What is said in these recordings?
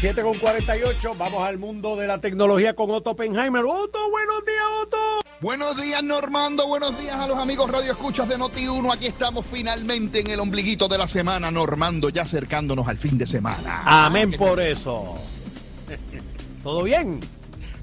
7 con 48, vamos al mundo de la tecnología con Otto Oppenheimer. Otto, buenos días, Otto. Buenos días, Normando. Buenos días a los amigos Radio Escuchas de Noti1. Aquí estamos finalmente en el ombliguito de la semana, Normando, ya acercándonos al fin de semana. Amén por eso. ¿Todo bien?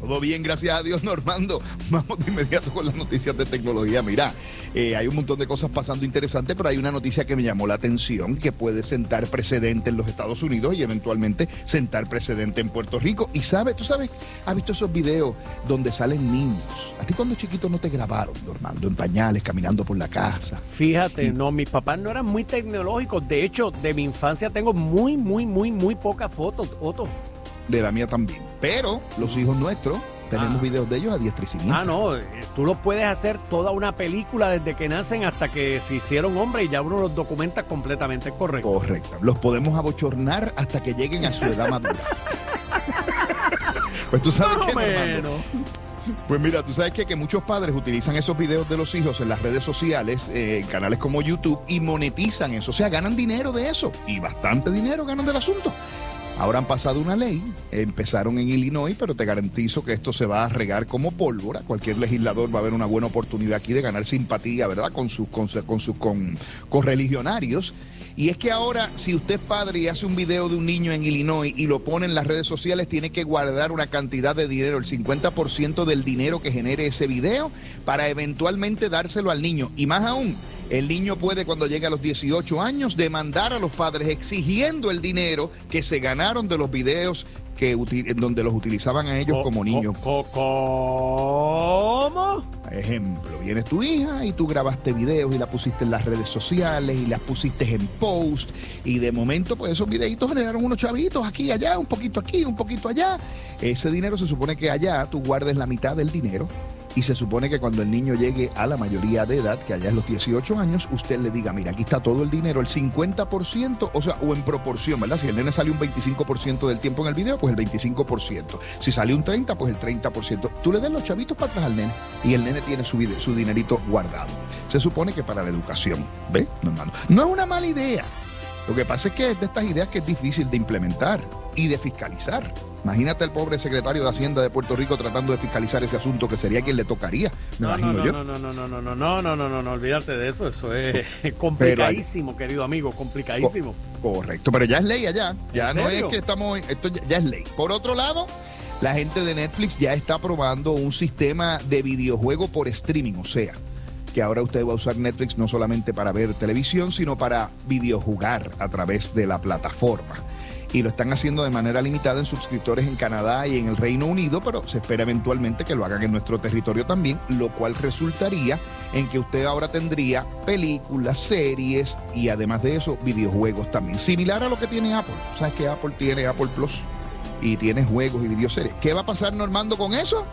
Todo bien, gracias a Dios, Normando. Vamos de inmediato con las noticias de tecnología. Mira, eh, hay un montón de cosas pasando interesantes, pero hay una noticia que me llamó la atención que puede sentar precedente en los Estados Unidos y eventualmente sentar precedente en Puerto Rico. Y sabes, tú sabes, has visto esos videos donde salen niños. A ti cuando chiquito no te grabaron, Normando, en pañales, caminando por la casa. Fíjate, no, mis papás no eran muy tecnológicos. De hecho, de mi infancia tengo muy, muy, muy, muy pocas fotos, Otto de la mía también. Pero los hijos nuestros tenemos ah. videos de ellos a diestra y siniestra. Ah, no, eh, tú lo puedes hacer toda una película desde que nacen hasta que se hicieron hombres y ya uno los documenta completamente correcto. Correcto. Los podemos abochornar hasta que lleguen a su edad madura. pues tú sabes que Pues mira, tú sabes que, que muchos padres utilizan esos videos de los hijos en las redes sociales, eh, en canales como YouTube, y monetizan eso. O sea, ganan dinero de eso. Y bastante dinero ganan del asunto. Ahora han pasado una ley, empezaron en Illinois, pero te garantizo que esto se va a regar como pólvora. Cualquier legislador va a ver una buena oportunidad aquí de ganar simpatía, ¿verdad? Con sus, con, con sus con, correligionarios. Y es que ahora, si usted es padre y hace un video de un niño en Illinois y lo pone en las redes sociales, tiene que guardar una cantidad de dinero, el 50% del dinero que genere ese video, para eventualmente dárselo al niño. Y más aún, el niño puede cuando llegue a los 18 años demandar a los padres exigiendo el dinero que se ganaron de los videos que donde los utilizaban a ellos como niños. ¿Cómo? Ejemplo, vienes tu hija y tú grabaste videos y la pusiste en las redes sociales y las pusiste en post y de momento pues esos videitos generaron unos chavitos aquí y allá, un poquito aquí, un poquito allá. Ese dinero se supone que allá tú guardes la mitad del dinero y se supone que cuando el niño llegue a la mayoría de edad, que allá es los 18 años, usted le diga, mira, aquí está todo el dinero, el 50%, o sea, o en proporción, ¿verdad? Si el nene sale un 25% del tiempo en el video, pues el 25%. Si sale un 30%, pues el 30%. Tú le des los chavitos para atrás al nene y el nene tiene su, su dinerito guardado. Se supone que para la educación, ¿ves? No, no es una mala idea. Lo que pasa es que es de estas ideas que es difícil de implementar y de fiscalizar. Imagínate el pobre secretario de Hacienda de Puerto Rico tratando de fiscalizar ese asunto, que sería quien le tocaría, me no, imagino no, yo. No, no, no, no, no, no, no, no, no, no, no, olvídate de eso, eso es complicadísimo, querido amigo, complicadísimo. correcto, pero ya es ley allá, ya no es que estamos, esto ya, es ley. Por otro lado, la gente de Netflix ya está probando un sistema de videojuego por streaming, o sea, que ahora usted va a usar Netflix no solamente para ver televisión, sino para videojugar a través de la plataforma y lo están haciendo de manera limitada en suscriptores en Canadá y en el Reino Unido, pero se espera eventualmente que lo hagan en nuestro territorio también, lo cual resultaría en que usted ahora tendría películas, series y además de eso videojuegos también, similar a lo que tiene Apple. ¿Sabes que Apple tiene Apple Plus? Y tiene juegos y videoseries. ¿Qué va a pasar Normando con eso?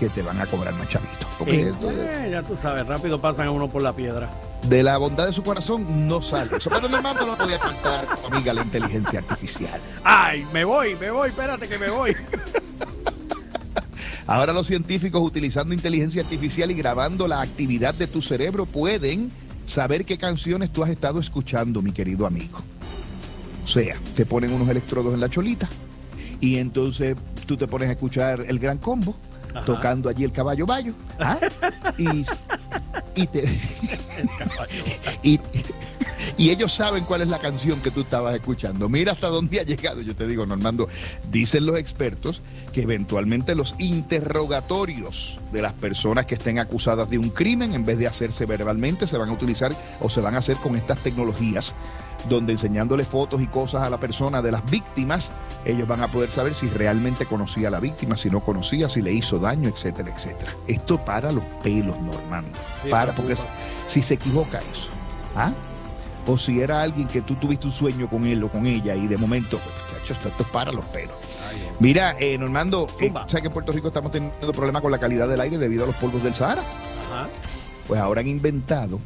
Que te van a cobrar más chavito. Porque eh, ya tú sabes, rápido pasan a uno por la piedra. De la bondad de su corazón no sale eso. Pero no no podía faltar, amiga, la inteligencia artificial. Ay, me voy, me voy, espérate que me voy. Ahora los científicos utilizando inteligencia artificial y grabando la actividad de tu cerebro pueden saber qué canciones tú has estado escuchando, mi querido amigo. O sea, te ponen unos electrodos en la cholita y entonces tú te pones a escuchar el gran combo tocando allí el caballo bayo. ¿ah? Y, y, te, y, y, ellos saben cuál es la canción que tú estabas escuchando. Mira hasta dónde ha llegado. Yo te digo, Normando, dicen los expertos que eventualmente los interrogatorios de las personas que estén acusadas de un crimen, en vez de hacerse verbalmente, se van a utilizar o se van a hacer con estas tecnologías donde enseñándole fotos y cosas a la persona de las víctimas, ellos van a poder saber si realmente conocía a la víctima, si no conocía, si le hizo daño, etcétera, etcétera. Esto para los pelos, Normando. para, porque si se equivoca eso, ¿ah? O si era alguien que tú tuviste un sueño con él o con ella y de momento, pues, esto, es para los pelos. Mira, eh, Normando, eh, ¿sabes que en Puerto Rico estamos teniendo problemas con la calidad del aire debido a los polvos del Sahara? Pues ahora han inventado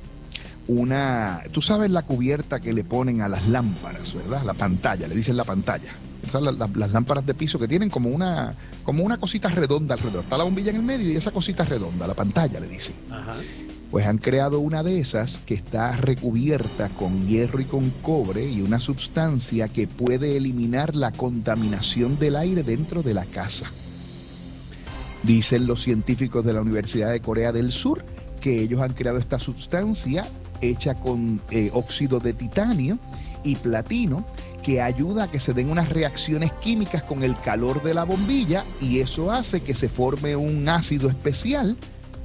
una, tú sabes la cubierta que le ponen a las lámparas, ¿verdad? La pantalla, le dicen la pantalla. las, lámparas de piso que tienen como una, como una cosita redonda alrededor. Está la bombilla en el medio y esa cosita redonda, la pantalla le dicen. Pues han creado una de esas que está recubierta con hierro y con cobre y una sustancia que puede eliminar la contaminación del aire dentro de la casa. Dicen los científicos de la Universidad de Corea del Sur que ellos han creado esta sustancia hecha con eh, óxido de titanio y platino que ayuda a que se den unas reacciones químicas con el calor de la bombilla y eso hace que se forme un ácido especial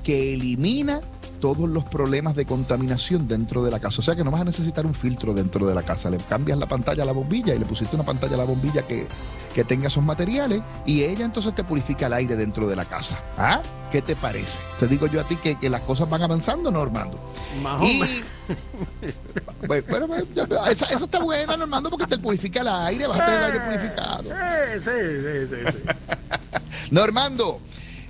que elimina todos los problemas de contaminación dentro de la casa. O sea que no vas a necesitar un filtro dentro de la casa. Le cambias la pantalla a la bombilla y le pusiste una pantalla a la bombilla que, que tenga esos materiales y ella entonces te purifica el aire dentro de la casa. ¿Ah? ¿Qué te parece? Te digo yo a ti que, que las cosas van avanzando, Normando. Y, bueno, esa, esa, está buena, Normando, porque te purifica el aire, vas a tener el aire purificado. Sí, sí, sí, sí. Normando,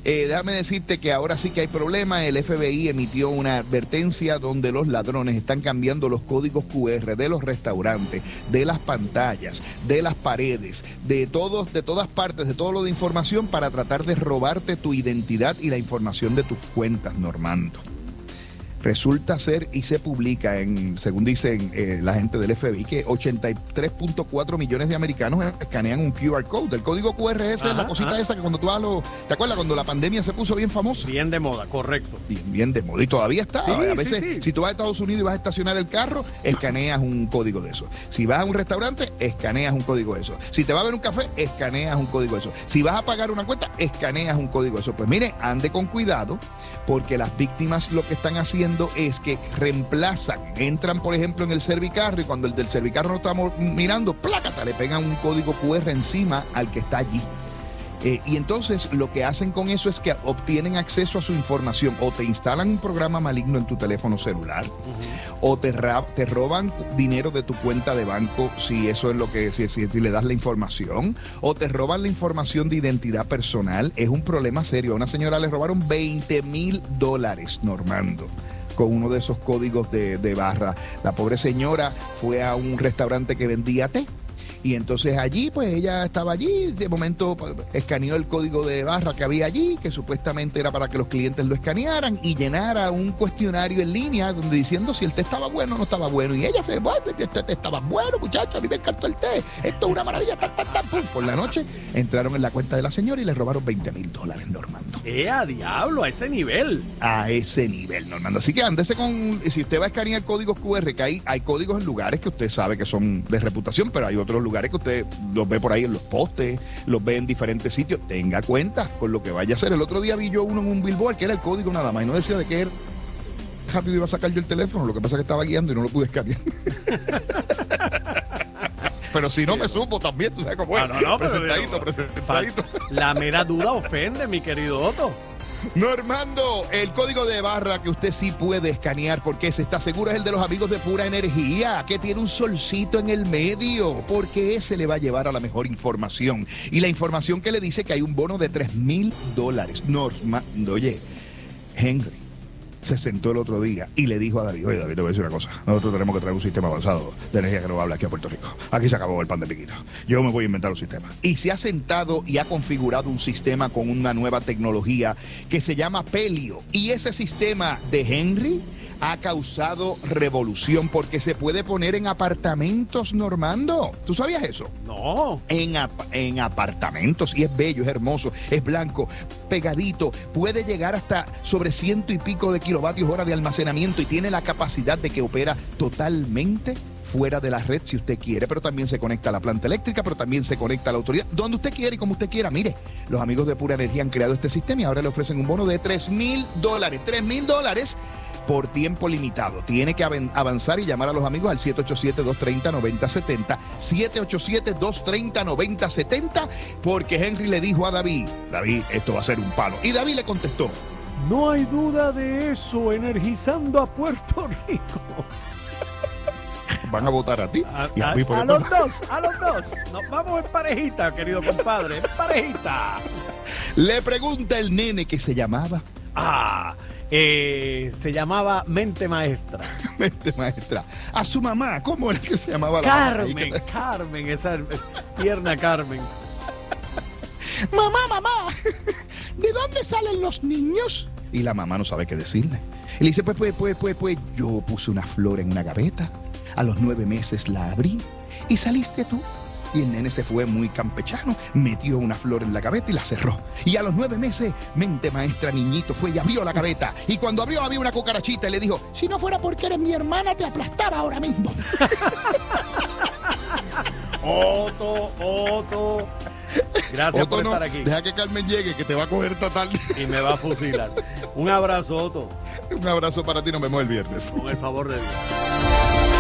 eh, déjame decirte que ahora sí que hay problema. El FBI emitió una advertencia donde los ladrones están cambiando los códigos QR de los restaurantes, de las pantallas, de las paredes, de todos, de todas partes, de todo lo de información para tratar de robarte tu identidad y la información de tus cuentas, Normando. Resulta ser y se publica, en, según dicen eh, la gente del FBI, que 83.4 millones de americanos escanean un QR code. El código QR es la cosita esa que cuando tú vas lo. ¿Te acuerdas cuando la pandemia se puso bien famosa? Bien de moda, correcto. Bien, bien de moda. Y todavía está. a veces, si tú vas a Estados Unidos y vas a estacionar el carro, escaneas un código de eso. Si vas a un restaurante, escaneas un código de eso. Si te vas a ver un café, escaneas un código de eso. Si vas a pagar una cuenta, escaneas un código de eso. Pues mire, ande con cuidado, porque las víctimas lo que están haciendo es que reemplazan, entran por ejemplo en el servicarro y cuando el del servicarro no estamos mirando, plácata, le pegan un código QR encima al que está allí. Eh, y entonces lo que hacen con eso es que obtienen acceso a su información o te instalan un programa maligno en tu teléfono celular o te, te roban dinero de tu cuenta de banco si eso es lo que, si, si, le das la información o te roban la información de identidad personal. Es un problema serio. A una señora le robaron 20 mil dólares, Normando con uno de esos códigos de, de barra. La pobre señora fue a un restaurante que vendía té y entonces allí, pues ella estaba allí, de momento pues, escaneó el código de barra que había allí, que supuestamente era para que los clientes lo escanearan y llenara un cuestionario en línea donde diciendo si el té estaba bueno o no estaba bueno. Y ella se, bueno, este té estaba bueno, muchachos, a mí me encantó el té, esto es una maravilla, tan, tan. Por la noche entraron en la cuenta de la señora y le robaron 20 mil dólares, Normando. ¡Eh, a diablo! A ese nivel. A ese nivel, Normando. Así que ándese con, si usted va a escanear códigos QR, que hay, hay códigos en lugares que usted sabe que son de reputación, pero hay otros lugares lugares que usted los ve por ahí en los postes, los ve en diferentes sitios, tenga cuenta con lo que vaya a hacer. El otro día vi yo uno en un billboard que era el código nada más y no decía de qué rápido iba a sacar yo el teléfono, lo que pasa es que estaba guiando y no lo pude escanear. pero si no me supo también, tú sabes cómo es. No, no, presentadito, presentadito. La mera duda ofende, mi querido Otto. Normando, el código de barra que usted sí puede escanear porque se está seguro es el de los amigos de pura energía, que tiene un solcito en el medio, porque ese le va a llevar a la mejor información. Y la información que le dice que hay un bono de 3 mil dólares. Normando, oye, Henry se sentó el otro día y le dijo a David, oye David, te voy a decir una cosa, nosotros tenemos que traer un sistema avanzado de energía renovable aquí a Puerto Rico. Aquí se acabó el pan de piquito. Yo me voy a inventar un sistema. Y se ha sentado y ha configurado un sistema con una nueva tecnología que se llama Pelio. Y ese sistema de Henry ha causado revolución porque se puede poner en apartamentos, Normando. ¿Tú sabías eso? No. En, en apartamentos. Y es bello, es hermoso, es blanco, pegadito. Puede llegar hasta sobre ciento y pico de kilovatios hora de almacenamiento y tiene la capacidad de que opera totalmente fuera de la red si usted quiere, pero también se conecta a la planta eléctrica, pero también se conecta a la autoridad, donde usted quiere y como usted quiera. Mire, los amigos de Pura Energía han creado este sistema y ahora le ofrecen un bono de 3 mil dólares. 3 mil dólares por tiempo limitado. Tiene que avanzar y llamar a los amigos al 787-230-9070. 787-230-9070, porque Henry le dijo a David, David, esto va a ser un palo. Y David le contestó, no hay duda de eso, energizando a Puerto Rico. Van a votar a ti y a, mí por a los dos, a los dos. Nos vamos en parejita, querido compadre, en parejita. Le pregunta el nene que se llamaba. Ah, eh, se llamaba Mente Maestra. Mente Maestra. A su mamá, ¿cómo era que se llamaba la Carmen, Carmen, esa tierna Carmen. mamá, mamá, ¿de dónde salen los niños? Y la mamá no sabe qué decirle. Y le dice, pues, pues, pues, pues, pues, yo puse una flor en una gaveta. A los nueve meses la abrí y saliste tú. Y el nene se fue muy campechano, metió una flor en la gaveta y la cerró. Y a los nueve meses, mente maestra niñito fue y abrió la gaveta. Y cuando abrió había una cucarachita y le dijo, si no fuera porque eres mi hermana, te aplastaba ahora mismo. Otto, Otto. Gracias por estar aquí. Deja que Carmen llegue, que te va a coger esta tarde. Y me va a fusilar. Un abrazo, Otto. Un abrazo para ti, nos vemos el viernes. Con el favor de Dios.